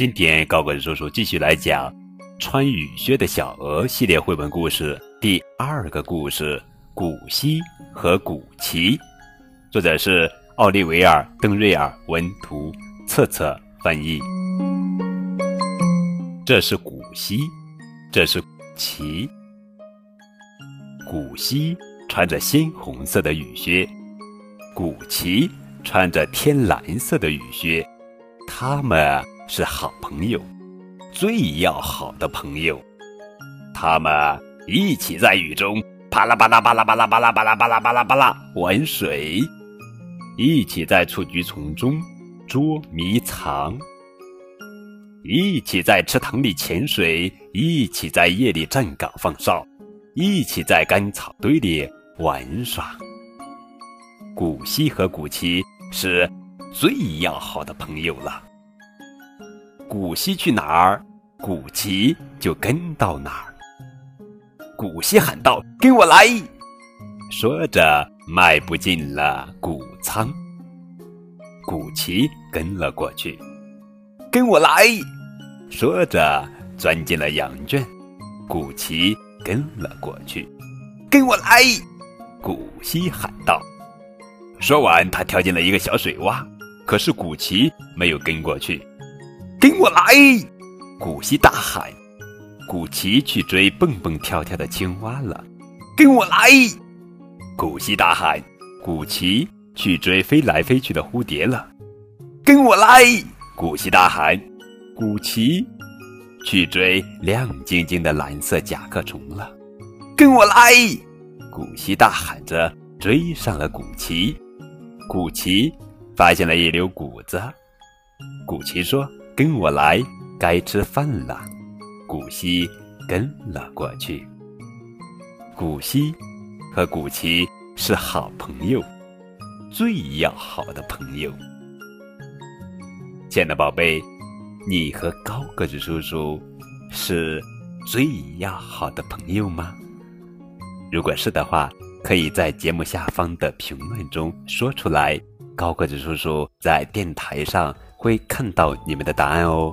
今天高个子叔叔继续来讲《穿雨靴的小鹅》系列绘本故事第二个故事《古希和古奇》，作者是奥利维尔·邓瑞尔文图，策策翻译。这是古希，这是奇。古希穿着鲜红色的雨靴，古奇穿着天蓝色的雨靴，他们是好朋友，最要好的朋友。他们一起在雨中啪啦啪啦啪啦啪啦啪啦啪啦啪啦啪啦啪啦玩水，一起在雏菊丛中捉迷藏，一起在池塘里潜水，一起在夜里站岗放哨。一起在干草堆里玩耍。古希和古奇是最要好的朋友了。古稀去哪儿，古奇就跟到哪儿。古稀喊道：“跟我来！”说着迈步进了谷仓。古奇跟了过去。“跟我来！”说着钻进了羊圈。古奇。跟了过去，跟我来！古稀喊道。说完，他跳进了一个小水洼。可是古奇没有跟过去。跟我来！古希大喊。古奇去追蹦蹦跳跳的青蛙了。跟我来！古希大喊。古奇去追飞来飞去的蝴蝶了。跟我来！古希大喊。古奇。去追亮晶晶的蓝色甲壳虫了，跟我来！古希大喊着追上了古奇。古奇发现了一溜谷子，古奇说：“跟我来，该吃饭了。”古希跟了过去。古希和古奇是好朋友，最要好的朋友。亲爱的宝贝。你和高个子叔叔是最要好的朋友吗？如果是的话，可以在节目下方的评论中说出来，高个子叔叔在电台上会看到你们的答案哦。